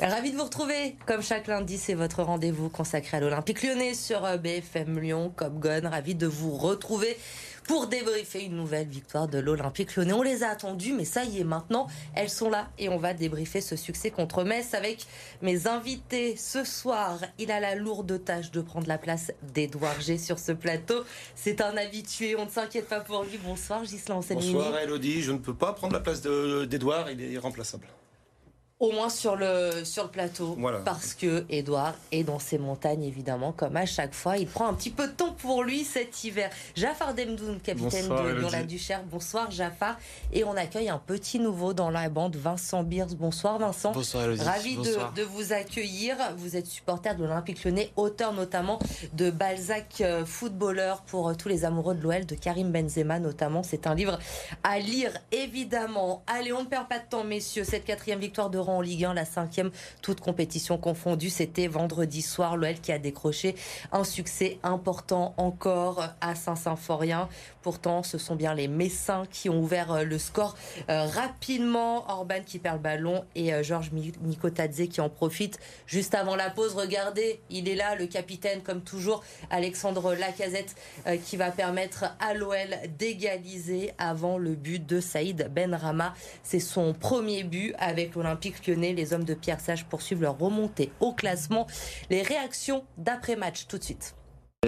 Ravi de vous retrouver. Comme chaque lundi, c'est votre rendez-vous consacré à l'Olympique lyonnais sur euh, BFM Lyon, Cop Gun. Ravi de vous retrouver pour débriefer une nouvelle victoire de l'Olympique lyonnais. On les a attendues, mais ça y est, maintenant, elles sont là et on va débriefer ce succès contre Metz avec mes invités ce soir. Il a la lourde tâche de prendre la place d'Edouard G sur ce plateau. C'est un habitué, on ne s'inquiète pas pour lui. Bonsoir, Gislain Bonsoir, Elodie. Je ne peux pas prendre la place d'Edouard, il est irremplaçable au moins sur le, sur le plateau. Parce que Edouard est dans ses montagnes, évidemment, comme à chaque fois. Il prend un petit peu de temps pour lui cet hiver. Jafar Demdoun, capitaine de Lyon-la-Duchère. Bonsoir, Jafar. Et on accueille un petit nouveau dans la bande, Vincent Beers. Bonsoir, Vincent. Bonsoir, Elodie. Ravi de, de, vous accueillir. Vous êtes supporter de l'Olympique lyonnais, auteur notamment de Balzac euh, footballeur pour euh, tous les amoureux de l'OL, de Karim Benzema notamment. C'est un livre à lire, évidemment. Allez, on ne perd pas de temps, messieurs. Cette quatrième victoire de en Ligue 1, la cinquième, toute compétition confondue. C'était vendredi soir, l'OL qui a décroché un succès important encore à Saint-Symphorien. Pourtant, ce sont bien les Messins qui ont ouvert euh, le score euh, rapidement. Orban qui perd le ballon et euh, Georges Nikotadze qui en profite juste avant la pause. Regardez, il est là, le capitaine, comme toujours, Alexandre Lacazette, qui va permettre à l'OL d'égaliser avant le but de Saïd Benrama. C'est son premier but avec l'Olympique les hommes de Pierre Sage poursuivent leur remontée au classement. Les réactions d'après-match tout de suite.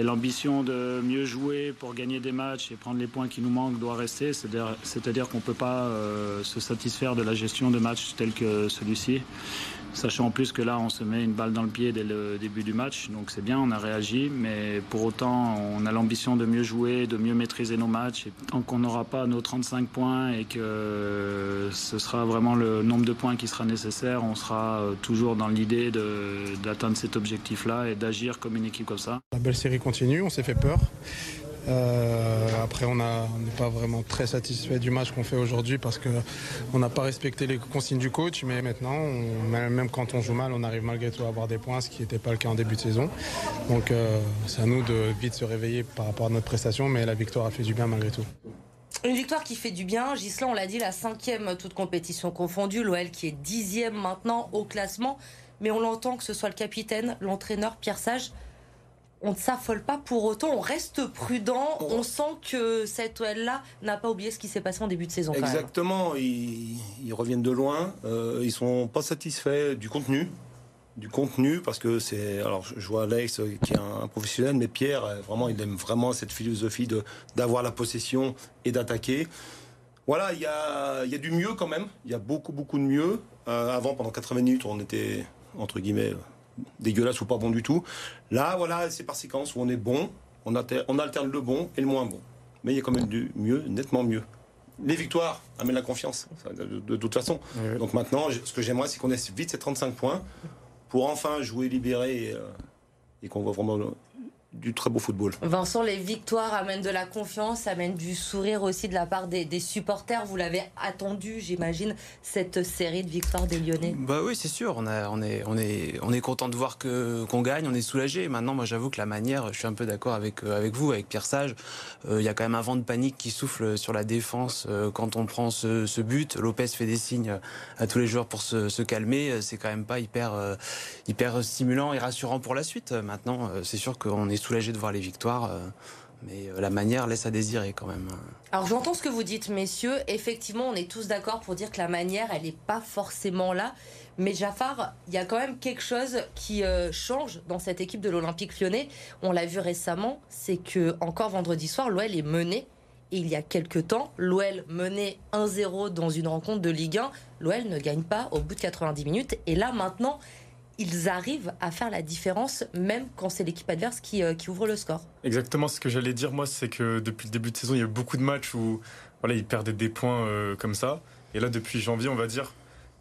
L'ambition de mieux jouer pour gagner des matchs et prendre les points qui nous manquent doit rester. C'est-à-dire qu'on ne peut pas euh, se satisfaire de la gestion de matchs tel que celui-ci. Sachant en plus que là, on se met une balle dans le pied dès le début du match. Donc c'est bien, on a réagi. Mais pour autant, on a l'ambition de mieux jouer, de mieux maîtriser nos matchs. Et tant qu'on n'aura pas nos 35 points et que ce sera vraiment le nombre de points qui sera nécessaire, on sera euh, toujours dans l'idée d'atteindre cet objectif-là et d'agir comme une équipe comme ça. La belle série continue, on s'est fait peur. Euh, après, on n'est pas vraiment très satisfait du match qu'on fait aujourd'hui parce qu'on n'a pas respecté les consignes du coach. Mais maintenant, même quand on joue mal, on arrive malgré tout à avoir des points, ce qui n'était pas le cas en début de saison. Donc, euh, c'est à nous de vite se réveiller par rapport à notre prestation. Mais la victoire a fait du bien malgré tout. Une victoire qui fait du bien. Gisela, on l'a dit, la cinquième, toute compétition confondue. L'OL qui est dixième maintenant au classement. Mais on l'entend que ce soit le capitaine, l'entraîneur Pierre Sage on ne s'affole pas pour autant, on reste prudent. On sent que cette OL-là n'a pas oublié ce qui s'est passé en début de saison. Exactement, ils, reviennent de loin. Euh, ils sont pas satisfaits du contenu. Du contenu, parce que c'est. Alors, je vois Alex qui est un, professionnel, mais Pierre, euh, vraiment, il aime vraiment cette philosophie de, d'avoir la possession et d'attaquer. Voilà, il y a, y a, du mieux quand même. Il y a beaucoup, beaucoup de mieux. Euh, avant, pendant 80 minutes, on était, entre guillemets, dégueulasse ou pas bon du tout. Là, voilà, c'est par séquence où on est bon, on, on alterne le bon et le moins bon. Mais il y a quand même du mieux, nettement mieux. Les victoires amènent la confiance, de, toute façon. Donc maintenant, ce que j'aimerais, c'est qu'on ait vite ces 35 points pour enfin jouer libéré et, euh, et qu'on voit vraiment du très beau football. Vincent, les victoires amènent de la confiance, amènent du sourire aussi de la part des, supporters. Vous l'avez attendu, j'imagine, cette série de victoires des Lyonnais. Bah oui, c'est sûr. On, a, on est, on est, on est content de voir que qu'on gagne. On est soulagé. Maintenant, moi, j'avoue que la manière, je suis un peu d'accord avec euh, avec vous, avec Pierre Sage. Euh, il y a quand même un vent de panique qui souffle sur la défense euh, quand on prend ce, but. Lopez fait des signes à tous les joueurs pour se, calmer. C'est quand même pas hyper hyper stimulant et rassurant pour la suite. Maintenant, c'est sûr qu'on est soulagé de voir les victoires. Euh, mais euh, la manière laisse à désirer quand même. Alors j'entends ce que vous dites, messieurs. Effectivement, on est tous d'accord pour dire que la manière, elle n'est pas forcément là. Mais Jafar, il y a quand même quelque chose qui euh, change dans cette équipe de l'Olympique lyonnais. On l'a vu récemment, c'est que encore vendredi soir, l'OL est mené. Et il y a quelques temps, l'OL menait 1-0 dans une rencontre de Ligue 1. L'OL ne gagne pas au bout de 90 minutes. Et là maintenant, ils arrivent à faire la différence, même quand c'est l'équipe adverse qui, euh, qui, ouvre le score. Exactement, ce que j'allais dire, moi, c'est que depuis le début de saison, il y a eu beaucoup de matchs où voilà, ils perdaient des points euh, comme ça. Et là, depuis janvier, on va dire,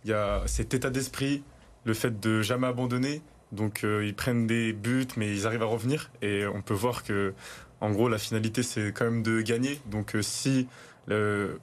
il y a cet état d'esprit, le fait de jamais abandonner. Donc, euh, ils prennent des buts, mais ils arrivent à revenir. Et on peut voir que, en gros, la finalité, c'est quand même de gagner. Donc, si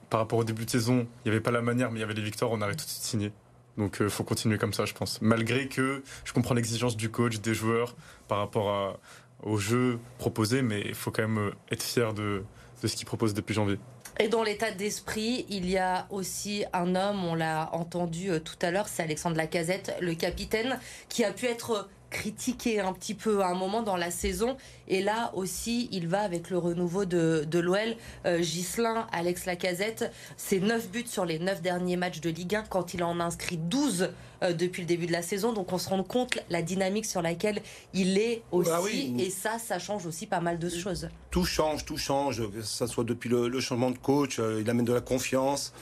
par rapport au début de saison, il n'y avait pas la manière, mais il y avait les victoires, on aurait tout de suite signé. Donc il euh, faut continuer comme ça, je pense. Malgré que je comprends l'exigence du coach, des joueurs par rapport au jeu proposé, mais il faut quand même euh, être fier de, de ce qu'ils proposent depuis janvier. Et dans l'état d'esprit, il y a aussi un homme, on l'a entendu euh, tout à l'heure, c'est Alexandre Lacazette, le capitaine, qui a pu être critiqué un petit peu à un moment dans la saison. Et là aussi, il va avec le renouveau de, de l'OL. Euh, Gislin, Alex Lacazette, c'est 9 buts sur les 9 derniers matchs de Ligue 1 quand il en a inscrit 12 euh, depuis le début de la saison. Donc on se rend compte la dynamique sur laquelle il est aussi. Bah oui. Et ça, ça change aussi pas mal de choses. Tout change, tout change, que ce soit depuis le, le changement de coach, euh, il amène de la confiance.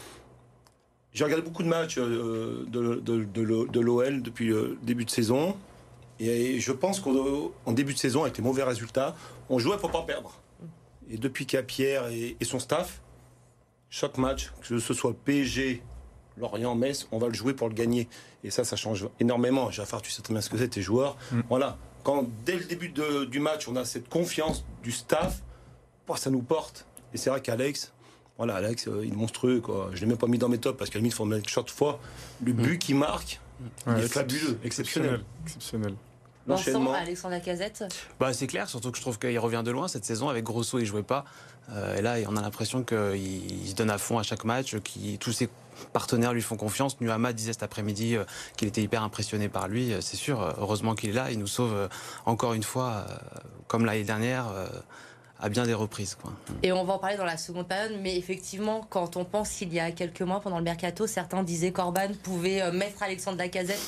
J'ai regardé beaucoup de matchs euh, de, de, de, de l'OL depuis le début de saison. Et je pense qu'en en début de saison, avec les mauvais résultats, on jouait pour pas perdre. Et depuis qu'il y a Pierre et, et son staff, chaque match, que ce soit PSG, Lorient, Metz, on va le jouer pour le gagner. Et ça, ça change énormément. Jaffar, tu sais très bien ce que c'est, tes joueurs. Voilà. Quand dès le début de- du match, on a cette confiance du staff, bah, ça nous porte. Et c'est vrai qu'Alex, voilà, Alex, euh, il est monstrueux. Quoi. Je l'ai même pas mis dans mes tops parce qu'à la limite, il faut me mettre chaque fois. Le but qu'il marque, il est fabuleux, exceptionnel. Exceptionnel. L'enchaînement. Alexandre Lacazette. Bah, c'est clair, surtout que je trouve qu'il revient de loin cette saison. Avec Grosso, il jouait pas. Euh, et là, on a l'impression qu'il il se donne à fond à chaque match, que tous ses partenaires lui font confiance. Nuama disait cet après-midi euh, qu'il était hyper impressionné par lui. Euh, C'est sûr, heureusement qu'il est là. Il nous sauve euh, encore une fois, comme l'année dernière, à bien des reprises. Quoi. Et on va en parler dans la seconde période, mais effectivement, quand on pense qu'il y a quelques mois, pendant le mercato, certains disaient qu'Orban pouvait euh, mettre Alexandre Lacazette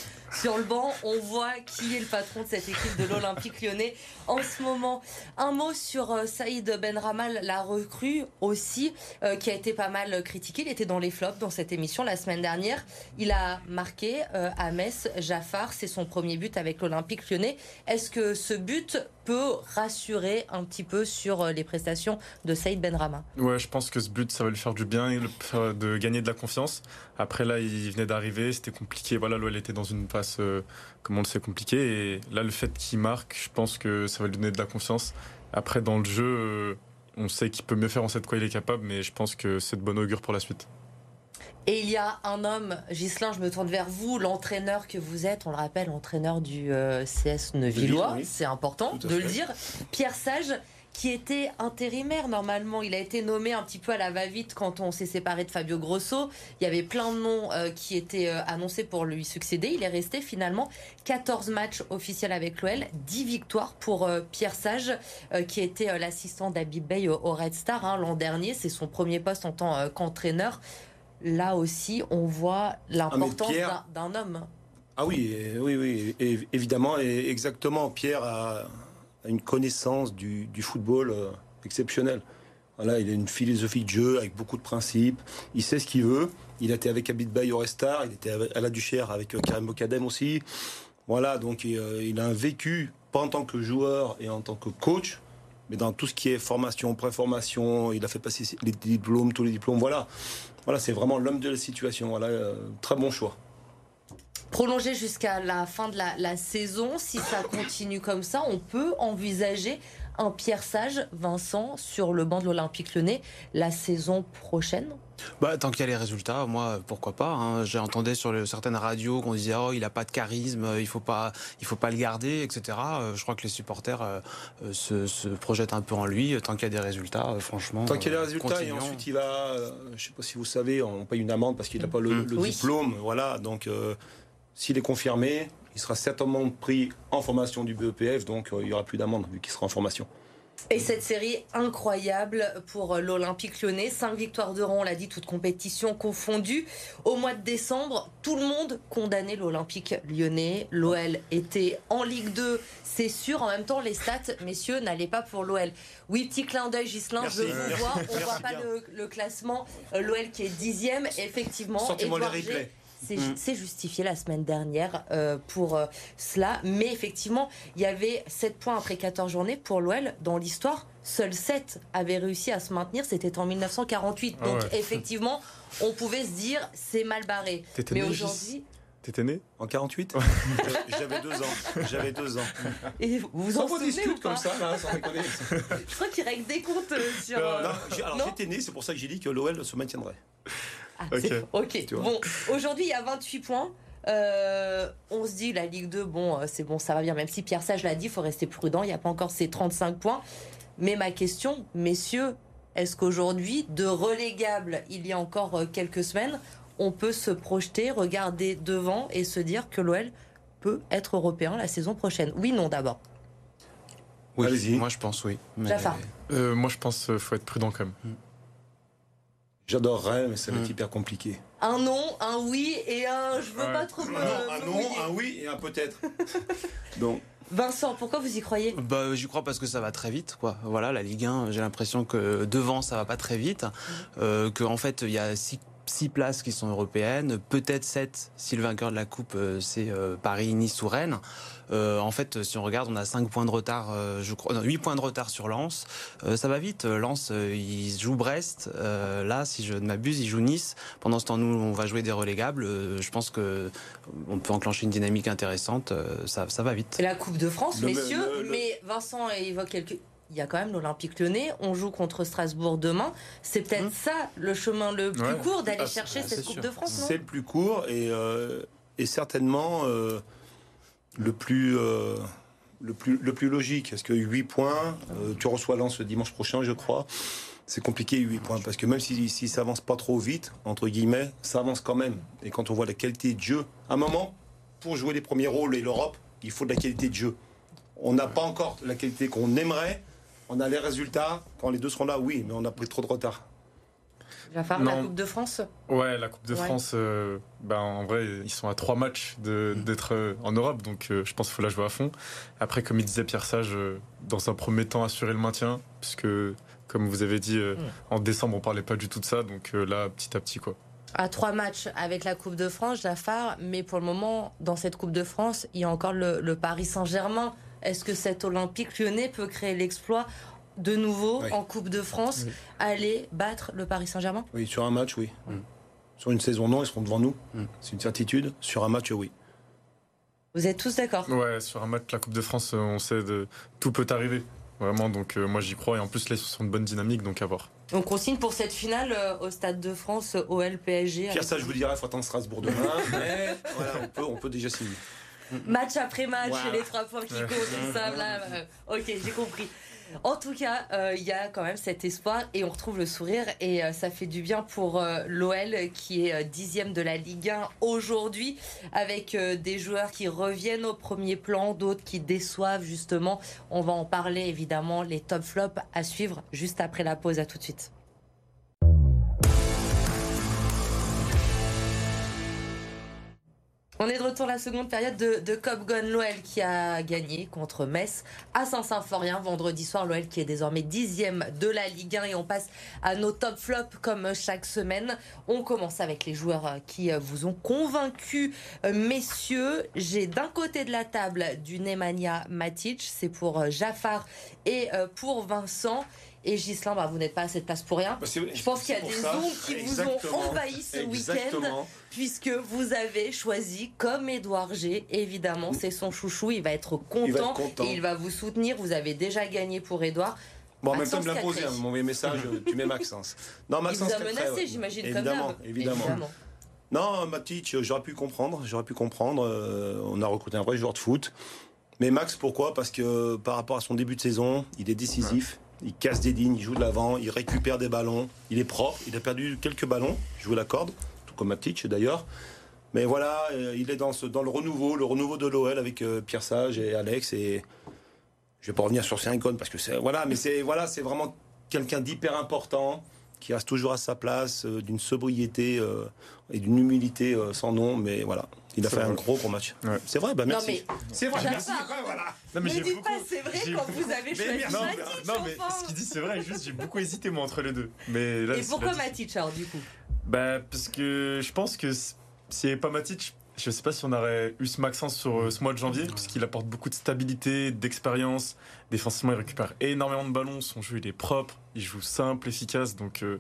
sur le banc. On voit qui est le patron de cette équipe de l'Olympique lyonnais en ce moment. Un mot sur euh, Saïd Benramal, la recrue aussi, euh, qui a été pas mal critiqué. Il était dans les flops dans cette émission la semaine dernière. Il a marqué à Metz, Jaffar, c'est son premier but avec l'Olympique lyonnais. Est-ce que ce but peut rassurer un petit peu sur euh, les prestations de Saïd Benrama Ouais, je pense que ce but, ça va lui faire du bien, faire- de gagner de la confiance. Après, là, il venait d'arriver, c'était compliqué. Voilà, l'OL était dans une passe, euh, comme on le sait, compliquée. Et là, le fait qu'il marque, je pense que ça va lui donner de la confiance. Après, dans le jeu, euh, on sait qu'il peut mieux faire, on sait de quoi il est capable, mais je pense que c'est de bon augure pour la suite. Et il y a un homme, Gislain, je me tourne vers vous, l'entraîneur que vous êtes, on le rappelle, entraîneur du euh, CS Neuvillois, Oui, c'est important de le dire. Pierre Sage, qui était intérimaire normalement, il a été nommé un petit peu à la va-vite quand on s'est séparé de Fabio Grosso. Il y avait plein de noms euh, qui étaient euh, annoncés pour lui succéder. Il est resté finalement 14 matchs officiels avec l'OL, 10 victoires pour euh, Pierre Sage, qui était l'assistant d'Abib Bey au, au Red Star hein, l'an dernier. C'est son premier poste en tant qu'entraîneur. Là aussi, on voit l'importance Pierre- d'un homme. Ah oui, oui, oui, et- évidemment, et exactement. Pierre a, une connaissance du, du football euh, exceptionnelle. Voilà, il a une philosophie de jeu avec beaucoup de principes. Il sait ce qu'il veut. Il a été avec Abid Bay au Restar. Il était à la Duchère avec euh, Karim Bokadem aussi. Voilà, donc euh, il a un vécu, pas en tant que joueur et en tant que coach, mais dans tout ce qui est formation, préformation. Il a fait passer les diplômes, tous les diplômes. Voilà, voilà, c'est vraiment l'homme de la situation. Voilà, euh, très bon choix. Prolongé jusqu'à la fin de la, la saison, si ça continue comme ça, on peut envisager un Pierre Sage, Vincent, sur le banc de l'Olympique Lyonnais la saison prochaine Bah, tant qu'il y a les résultats, moi, pourquoi pas. hein. J'ai entendu sur le- certaines radios qu'on disait oh il a pas de charisme, il faut pas, il faut pas le garder, etc. Euh, Je crois que les supporters euh, euh, se, se projettent un peu en lui. Tant qu'il y a des résultats, euh, franchement. Tant qu'il y a euh, les résultats et continuons. ensuite il va, euh, je sais pas si vous savez, on paye une amende parce qu'il n'a pas le, Mm. le Oui. diplôme. Voilà, donc euh, s'il est confirmé, il sera certainement pris en formation du BEPF, donc euh, il y aura plus d'amende vu qu'il sera en formation. Et cette série incroyable pour l'Olympique lyonnais. Cinq victoires de rang, on l'a dit, toutes compétitions confondues. Au mois de décembre, tout le monde condamnait l'Olympique lyonnais. L'OL était en Ligue 2, c'est sûr. En même temps, les stats, messieurs, n'allaient pas pour l'OL. Oui, petit clin d'œil, Gislain, Merci. je vous Merci. vois. On Merci voit pas le, le classement. Euh, L'OL qui est dixième, effectivement. Sortez-moi les Édouard Mm. c'est justifié la semaine dernière euh, pour euh, cela. Mais effectivement, il y avait 7 points après 14 journées pour l'OL. Dans l'histoire, seuls 7 avaient réussi à se maintenir. C'était en 1948. Ah Donc ouais. effectivement, on pouvait se dire c'est mal barré. T'étais Mais né, aujourd'hui, T'étais né En 48 J'avais deux ans. J'avais deux ans. et vous vous en souvenez ou pas ça, là, sans déconner. Je crois qu'il règle des comptes euh, sur. Non, j'ai- alors Non. j'étais né, c'est pour ça que j'ai dit que l'OL se maintiendrait. Ah, Ok. c'est- ok. Tu vois. Bon, aujourd'hui, il y a 28 points. Euh, on se dit, la Ligue 2, bon, euh, c'est bon, ça va bien. Même si Pierre Sage l'a dit, il faut rester prudent. Il n'y a pas encore ces 35 points. Mais ma question, messieurs, Est-ce qu'aujourd'hui, de relégable il y a encore euh, quelques semaines, on peut se projeter, regarder devant et se dire que l'OL peut être européen la saison prochaine? Oui, non d'abord. Oui, Allez-y. moi je pense oui. Mais-. Euh, moi, je pense qu'il faut être prudent quand même. J'adorerais, mais ça va être Mm. hyper compliqué. Un non, un oui et un je veux pas trop me, un non, un oui et un peut-être. Donc, Vincent, pourquoi vous y croyez? Bah, j'y crois parce que ça va très vite, quoi. Voilà, la Ligue 1, j'ai l'impression que devant, ça va pas très vite. Euh, que en fait, il y a six, six places qui sont européennes, peut-être sept si le vainqueur de la Coupe, euh, c'est euh, Paris, Nice ou Rennes. Euh, en fait, si on regarde, on a 5 points de retard, euh, je crois, non, 8 points de retard sur Lens. Euh, ça va vite. Lens, euh, il joue Brest. Euh, là, si je ne m'abuse, il joue Nice. Pendant ce temps, nous, on va jouer des relégables. Euh, je pense que on peut enclencher une dynamique intéressante. Euh, ça, ça va vite. C'est la Coupe de France, Le- messieurs. le- le- Mais Vincent évoque quelques. Il y a quand même l'Olympique lyonnais. On joue contre Strasbourg demain. C'est peut-être Hum. ça le chemin le plus Ouais. court d'aller Ah, chercher ah, cette Coupe sûr. de France, non? C'est le plus court et, euh, et certainement euh, le, plus, euh, le, plus, le plus logique. Parce que 8 points, tu reçois Lens le dimanche prochain, je crois. C'est compliqué 8 points parce que même si, si ça avance pas trop vite, entre guillemets, ça avance quand même. Et quand on voit la qualité de jeu, à un moment, pour jouer les premiers rôles et l'Europe, il faut de la qualité de jeu. On n'a pas encore la qualité qu'on aimerait. On a les résultats. Quand les deux seront là, oui, mais on a pris trop de retard. Jafar, la Non. Coupe de France Ouais, la Coupe de Ouais. France, euh, ben, en vrai, ils sont à trois matchs d'être euh, en Europe, donc euh, je pense qu'il faut la jouer à fond. Après, comme il disait Pierre Sage, euh, dans un premier temps, assurer le maintien, puisque, comme vous avez dit, euh, Mm. en décembre, on parlait pas du tout de ça, donc euh, là, petit à petit, quoi. à trois matchs avec la Coupe de France, Jafar. Mais pour le moment, dans cette Coupe de France, il y a encore le, le Paris Saint-Germain. Est-ce que cet Olympique lyonnais peut créer l'exploit de nouveau Oui. en Coupe de France, Oui. aller battre le Paris Saint-Germain? Oui, sur un match, oui. Mm. Sur une saison, non, ils seront devant nous. Mm. C'est une certitude. Sur un match, oui. Vous êtes tous d'accord? Ouais, sur un match, la Coupe de France, euh, on sait de tout peut arriver. Vraiment, donc euh, moi j'y crois. Et en plus, ils sont une bonne dynamique, donc à voir. Donc on signe pour cette finale euh, au Stade de France, euh, OL PSG. Pierre, ça, je vous dirais, il faut attendre Strasbourg demain. mais voilà, on peut, on peut déjà signer. Match après match, les trois points qui comptent, tout ça. Là, ok, j'ai compris. En tout cas, euh, il y a quand même cet espoir et on retrouve le sourire et euh, ça fait du bien pour euh, l'OL qui est dixième de la Ligue 1 aujourd'hui avec des joueurs qui reviennent au premier plan, d'autres qui déçoivent justement. On va en parler évidemment, les top flops à suivre juste après la pause. À tout de suite. On est de retour la seconde période de, de Cop Gun l'OL qui a gagné contre Metz à Saint-Symphorien vendredi soir. L'OL qui est désormais dixième de la Ligue 1 et on passe à nos top flops comme chaque semaine. On commence avec les joueurs qui vous ont convaincu, messieurs. J'ai d'un côté de la table du Nemanja Matic, c'est pour Jafar et pour Vincent. Et Gislain, bah, vous n'êtes pas à cette place pour rien. Je pense qu'il y a des ondes qui vous ont envahi ce week-end puisque vous avez choisi comme Édouard G. Évidemment, c'est son chouchou. Il va être content, Il va être content. et il va vous soutenir. Vous avez déjà gagné pour Édouard. Bon, en même temps, il me l'a posé, hein, mon message, tu mets Maxence. Non, Il Maxence vous a menacé, j'imagine, comme Évidemment, évidemment. Non, Matic, j'aurais pu comprendre, j'aurais pu comprendre. euh, on a recruté un vrai joueur de foot. Mais Max, pourquoi? Parce que par rapport à son début de saison, il est décisif. Il casse des lignes, il joue de l'avant, il récupère des ballons, il est propre. Il a perdu quelques ballons, il joue la corde, tout comme Matic d'ailleurs. Mais voilà, euh, il est dans, le renouveau, le renouveau de l'OL avec euh, Pierre Sage et Alex. Et je vais pas revenir sur ses icônes parce que c'est voilà, mais voilà, c'est vraiment quelqu'un d'hyper important qui reste toujours à sa place, euh, d'une sobriété et d'une humilité sans nom. Mais voilà, il a fait vrai. un gros gros match. Ouais. C'est vrai, bah merci. mais C'est vrai, merci. ouais, voilà. Non, ne j'ai dites beaucoup- pas c'est vrai quand beaucoup- vous avez Mais choisi merci. Non, Matic. mais, non, mais ce qu'il dit, c'est vrai. Juste, j'ai beaucoup hésité, moi, entre les deux. Mais là, Et pourquoi Matic alors du coup? Bah, parce que je pense que s'il n'y avait pas Matic, je sais pas si on aurait eu ce Maxence sur euh, ce mois de janvier, parce qu'il apporte beaucoup de stabilité, d'expérience. Défensivement, il récupère énormément de ballons. Son jeu, il est propre. Il joue simple, efficace. Donc, euh,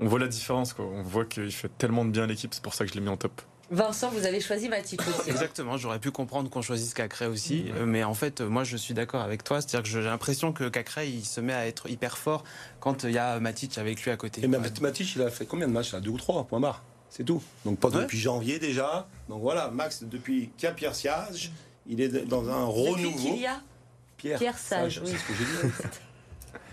on voit la différence. Quoi. On voit qu'il fait tellement de bien à l'équipe. C'est pour ça que je l'ai mis en top. Vincent, vous avez choisi Matic aussi. Exactement, j'aurais pu comprendre qu'on choisisse Cacré aussi, euh, mais en fait, euh, moi je suis d'accord avec toi, c'est-à-dire que j'ai l'impression que Cacré il se met à être hyper fort quand il y a Matic avec lui à côté. Et Matic, il a fait combien de matchs là? Deux ou trois, point barre. C'est tout. Donc pas Ouais. depuis janvier déjà. Donc voilà, Max, depuis qu'il y a Pierre Siage, il est dans un Depuis renouveau. qu'il y a Pierre, Pierre Sage, oui. c'est ce que j'ai dit.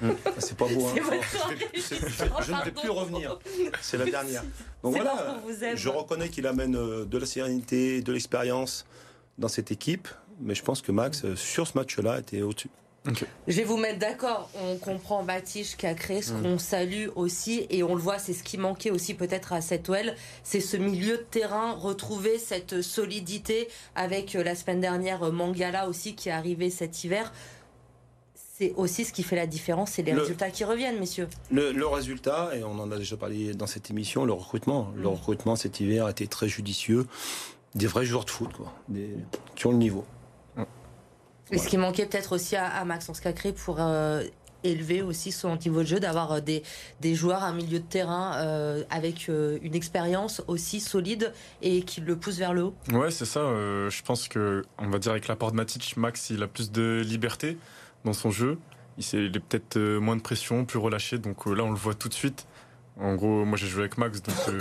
Mm. C'est pas beau. Hein. Je- ne vais plus revenir. C'est la dernière. Donc voilà, qu'on vous aime. je reconnais qu'il amène euh, de la sérénité, de l'expérience dans cette équipe. Mais je pense que Max, euh, sur ce match-là, était au-dessus. Je vais vous mettre d'accord. On comprend Batiche qui a créé ce Mm. qu'on salue aussi et on le voit, c'est ce qui manquait aussi peut-être à cette OL, c'est ce milieu de terrain, retrouver cette solidité avec euh, la semaine dernière Mangala aussi qui est arrivé cet hiver. C'est aussi ce qui fait la différence, c'est les Le- résultats qui reviennent, messieurs. Le, le résultat, et on en a déjà parlé dans cette émission, le recrutement. Le Mm. recrutement cet hiver a été très judicieux. Des vrais joueurs de foot, quoi. Des, qui ont le niveau. Et ce qui manquait peut-être aussi à, à Maxence Cacré pour euh, élever aussi son niveau de jeu, d'avoir euh, des, des joueurs, un milieu de terrain euh, avec euh, une expérience aussi solide et qui le pousse vers le haut. Ouais, c'est ça. euh, je pense que, on va dire, avec l'apport de Matic, Max, il a plus de liberté dans son jeu. Il, est peut-être euh, moins de pression, plus relâché. Donc euh, là, on le voit tout de suite. En gros, moi, j'ai joué avec Max, donc euh,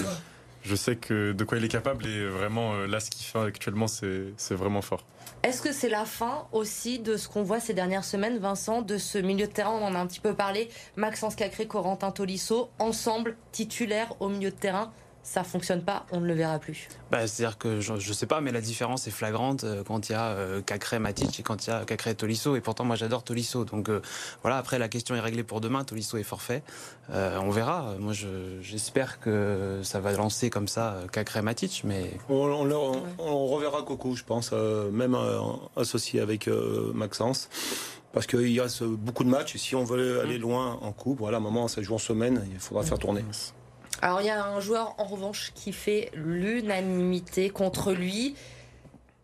je sais que de quoi il est capable. Et vraiment, là, ce qu'il fait actuellement, c'est c'est vraiment fort. Est-ce que c'est la fin aussi de ce qu'on voit ces dernières semaines, Vincent, de ce milieu de terrain? On en a un petit peu parlé. Maxence Cacré, Corentin Tolisso, ensemble, titulaires au milieu de terrain. Ça fonctionne pas, on ne le verra plus. Bah, C'est-à-dire que je, je sais pas, mais la différence est flagrante euh, quand il y a euh, Cacré Matic et quand il y a Cacré et Tolisso. Et pourtant, moi, j'adore Tolisso. Donc euh, voilà, après, la question est réglée pour demain. Tolisso est forfait. Euh, on verra. Moi, je- j'espère que ça va lancer comme ça Cacré Matic. Mais On, reverra Coco, je pense, euh, même euh, associé avec euh, Maxence. Parce qu'il y reste beaucoup de matchs. Et si on veut aller loin en coupe, voilà, à un moment, ça joue en semaine, il faudra faire tourner. Alors il y a un joueur en revanche qui fait l'unanimité contre lui.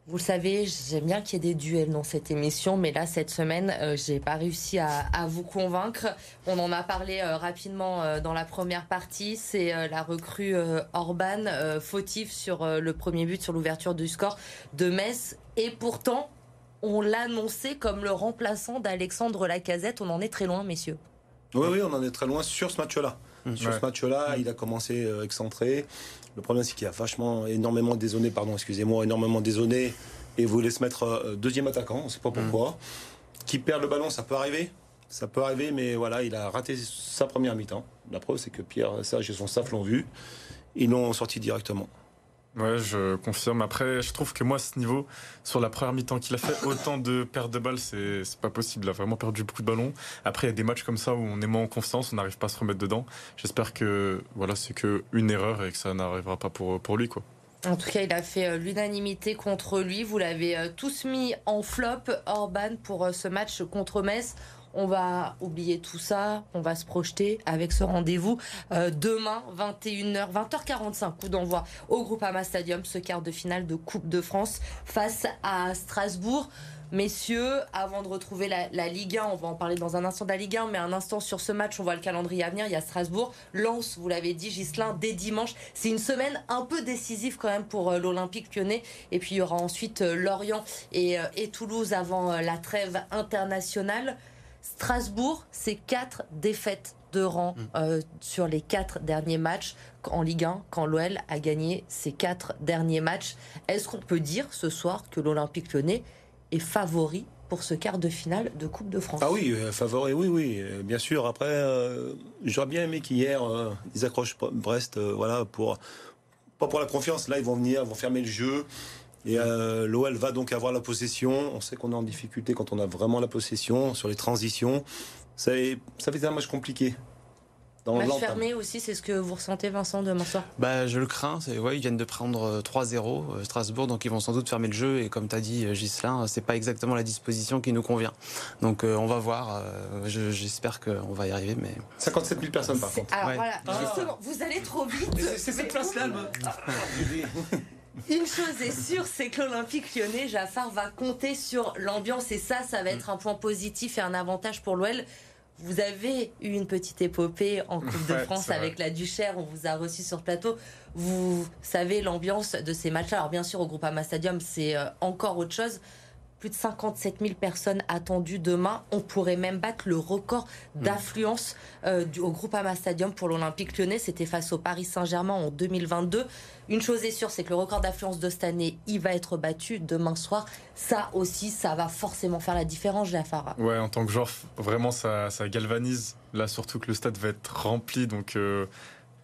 Vous le savez, j'aime bien qu'il y ait des duels dans cette émission, mais là cette semaine, euh, j'ai pas réussi à, vous convaincre. On en a parlé euh, rapidement euh, dans la première partie. C'est euh, la recrue Orban, fautif sur le premier but, sur l'ouverture du score de Metz, et pourtant on l'annonçait comme le remplaçant d'Alexandre Lacazette. On en est très loin, messieurs. Oui, oui, on en est très loin sur ce match-là. Mm. Sur Ouais. ce match-là, il a commencé euh, excentré. Le problème, c'est qu'il a vachement, énormément dézonné, pardon, excusez-moi, énormément dézonné et voulait se mettre euh, deuxième attaquant, on ne sait pas pourquoi. Qui perd le ballon, ça peut arriver. Ça peut arriver, mais voilà, il a raté sa première mi-temps. La preuve, c'est que Pierre Sage et son staff l'ont vu. Ils l'ont sorti directement. Ouais, je confirme. Après, je trouve que moi, à ce niveau, sur la première mi-temps qu'il a fait, autant de pertes de balles, c'est pas possible. Il a vraiment perdu beaucoup de ballons. Après, il y a des matchs comme ça où on est moins en confiance, on n'arrive pas à se remettre dedans. J'espère que voilà, c'est que une erreur et que ça n'arrivera pas pour, pour lui. Quoi. En tout cas, il a fait euh, l'unanimité contre lui. Vous l'avez euh, tous mis en flop, Orban, pour euh, ce match contre Metz. On va oublier tout ça, on va se projeter avec ce rendez-vous euh, demain 21h 20h45 coup d'envoi au Groupama Stadium ce quart de finale de Coupe de France face à Strasbourg. Messieurs, avant de retrouver la, Ligue 1, on va en parler dans un instant de la Ligue 1, mais un instant sur ce match, on voit le calendrier à venir. Il y a Strasbourg, Lens, vous l'avez dit, Gislin, dès dimanche. C'est une semaine un peu décisive quand même pour euh, l'Olympique lyonnais. Et puis il y aura ensuite euh, Lorient et, Toulouse avant la trêve internationale. Strasbourg, c'est quatre défaites de rang euh, sur les quatre derniers matchs en Ligue 1 quand l'OL a gagné ses quatre derniers matchs. Est-ce qu'on peut dire ce soir que l'Olympique lyonnais est favori pour ce quart de finale de Coupe de France? Ah oui, euh, favori, oui, oui, euh, bien sûr. Après, euh, j'aurais bien aimé qu'hier, ils accrochent Brest, voilà, pour pas pour la confiance. Là, ils vont venir, ils vont fermer le jeu. Et euh, l'OL va donc avoir la possession. On sait qu'on est en difficulté quand on a vraiment la possession sur les transitions. Ça, est- ça fait un match compliqué. Dans Match l'entame. fermé aussi, c'est ce que vous ressentez Vincent demain soir bah, je le crains. C'est, ouais, ils viennent de prendre euh, 3-0 euh, Strasbourg, donc ils vont sans doute fermer le jeu. Et comme tu as dit, euh, Ghislain, euh, c'est pas exactement la disposition qui nous convient. Donc euh, on va voir. euh, je- j'espère qu'on va y arriver. Mais 57 000 personnes par C'est- contre. Alors Ouais. voilà, justement, vous allez trop vite. C'est cette place-là, Une chose est sûre, c'est que l'Olympique lyonnais, Jaffar, va compter sur l'ambiance et ça, ça va être un point positif et un avantage pour l'OL. Vous avez eu une petite épopée en Coupe de France vrai. avec la Duchère, on vous a reçu sur plateau. Vous savez l'ambiance de ces matchs-là. Alors bien sûr, au Groupama Stadium, c'est euh, encore autre chose. Plus de 57 000 personnes attendues demain. On pourrait même battre le record Hmm. d'affluence euh, au Groupama Stadium pour l'Olympique lyonnais. C'était face au Paris Saint-Germain en 2022. Une chose est sûre, c'est que le record d'affluence de cette année, il va être battu demain soir. Ça aussi, ça va forcément faire la différence, Jafar. Ouais, en tant que joueur, vraiment, ça, ça galvanise. Là, surtout que le stade va être rempli. Donc, euh,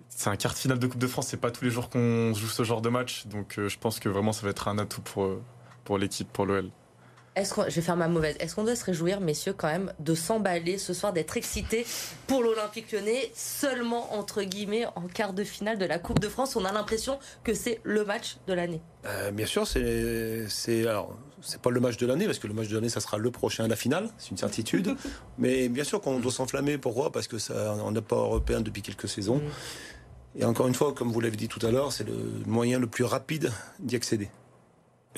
c'est un quart de finale de Coupe de France. C'est pas tous les jours qu'on joue ce genre de match. Donc, euh, je pense que vraiment, ça va être un atout pour, euh, pour l'équipe, pour l'OL. Est-ce qu'on, je vais faire ma mauvaise. Est-ce qu'on doit se réjouir, messieurs, quand même, de s'emballer ce soir, d'être excités pour l'Olympique lyonnais, seulement, entre guillemets, en quart de finale de la Coupe de France? On a l'impression que c'est le match de l'année. Euh, bien sûr, c'est c'est alors c'est pas le match de l'année parce que le match de l'année ça sera le prochain, la finale, c'est une certitude. Mais bien sûr qu'on doit s'enflammer. Pourquoi? Parce que ça, on n'a pas européen depuis quelques saisons. Et encore une fois, comme vous l'avez dit tout à l'heure, c'est le moyen le plus rapide d'y accéder.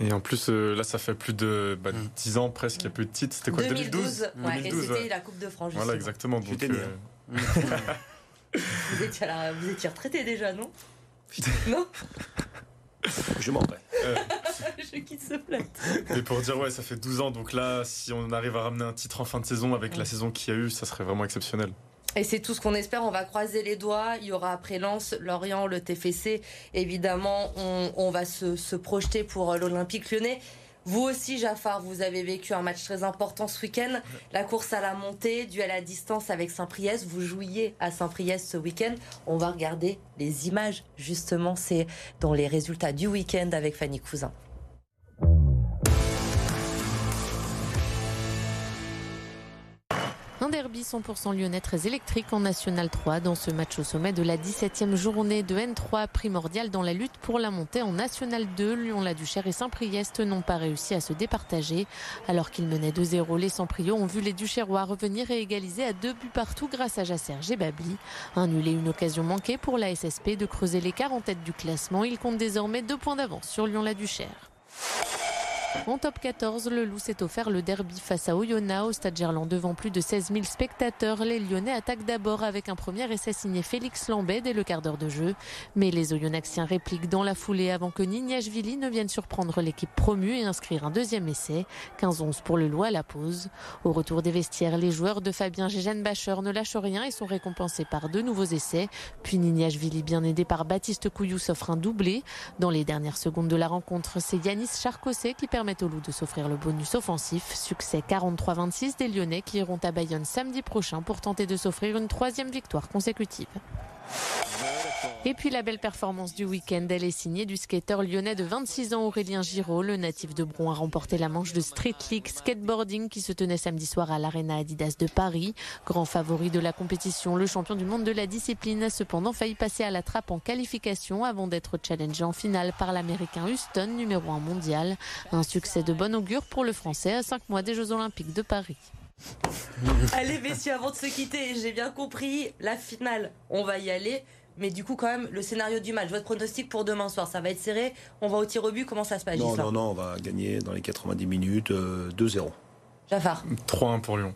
Et en plus, euh, là, ça fait plus de bah, Mm. 10 ans presque, il y a plus de titres. C'était quoi 2012, 2012 ouais, et 2012, c'était ouais. la Coupe de France, Voilà, exactement. Donc, né, euh, Vous étiez, la- vous étiez retraité déjà, non? Non? Je m'en vais. Je quitte ce plat. mais pour dire, ouais, ça fait 12 ans. Donc là, si on arrive à ramener un titre en fin de saison avec la saison qu'il y a eu, ça serait vraiment exceptionnel. Et c'est tout ce qu'on espère. On va croiser les doigts. Il y aura après Lens, Lorient, le TFC. Évidemment, on, on va se, se projeter pour euh, l'Olympique lyonnais. Vous aussi, Jafar, vous avez vécu un match très important ce week-end. La course à la montée, duel à distance avec Saint-Priest. Vous jouiez à Saint-Priest ce week-end. On va regarder les images, justement. C'est dans les résultats du week-end avec Fanny Cousin. Un derby 100% lyonnais très électrique en National 3 dans ce match au sommet de la 17e journée de N3 primordial dans la lutte pour la montée en National 2. Lyon-la-Duchère et Saint-Priest n'ont pas réussi à se départager. Alors qu'ils menaient 2-0, les Saint-Priaux ont vu les Duchérois revenir et égaliser à deux buts partout grâce à Jasser Gebabli. Un nul et une occasion manquée pour la SSP de creuser l'écart en tête du classement. Ils comptent désormais deux points d'avance sur Lyon-la-Duchère. En top 14, le Loup s'est offert le derby face à Oyonnax au stade Gerland devant plus de 16 000 spectateurs. Les Lyonnais attaquent d'abord avec un premier essai signé Félix Lambet dès le quart d'heure de jeu. Mais les Oyonnaxiens répliquent dans la foulée avant que Nignashvili ne vienne surprendre l'équipe promue et inscrire un deuxième essai. 15-11 pour le Loup à la pause. Au retour des vestiaires, les joueurs de Fabien Gégène Bacher ne lâchent rien et sont récompensés par deux nouveaux essais. Puis Nignashvili, bien aidé par Baptiste Couillou, s'offre un doublé. Dans les dernières secondes de la rencontre, c'est Yanis Charcosset qui permet au Loup de s'offrir le bonus offensif. Succès 43-26 des Lyonnais qui iront à Bayonne samedi prochain pour tenter de s'offrir une troisième victoire consécutive. Et puis la belle performance du week-end, elle est signée du skateur lyonnais de 26 ans Aurélien Giraud. Le natif de Bron a remporté la manche de Street League Skateboarding qui se tenait samedi soir à l'Arena Adidas de Paris. Grand favori de la compétition, le champion du monde de la discipline a cependant failli passer à la trappe en qualification avant d'être challengé en finale par l'américain Houston, numéro 1 mondial. Un succès de bon augure pour le français à 5 mois des Jeux Olympiques de Paris. Allez, messieurs, avant de se quitter, j'ai bien compris, la finale, on va y aller. Mais du coup, quand même, le scénario du match, votre pronostic pour demain soir, ça va être serré. On va au tir au but. Comment ça se passe, Non, non, non, on va gagner dans les 90 minutes euh, 2-0. Jafar 3-1 pour Lyon.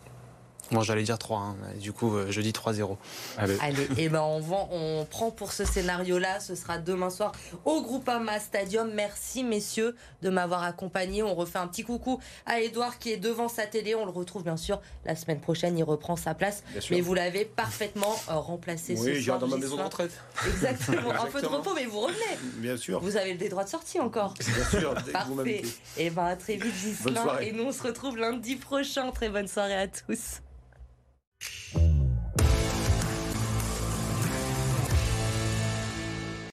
Bon, j'allais dire 3, hein, mais du coup, euh, je dis 3-0. Allez. Allez, et ben on, vend, on prend pour ce scénario-là. Ce sera demain soir au Groupama Stadium. Merci messieurs de m'avoir accompagné. On refait un petit coucou à Edouard qui est devant sa télé. On le retrouve bien sûr la semaine prochaine. Il reprend sa place. Bien sûr. Mais vous l'avez parfaitement euh, remplacé ce Oui, soir. j'irai dans ma maison de retraite. Exactement. Un peu de repos, mais vous revenez. Bien sûr. Vous avez des droits de sortie encore. Bien sûr, Parfait. Et ben à très vite Bonne Gislain. soirée. Et nous on se retrouve lundi prochain. Très bonne soirée à tous. Thank you.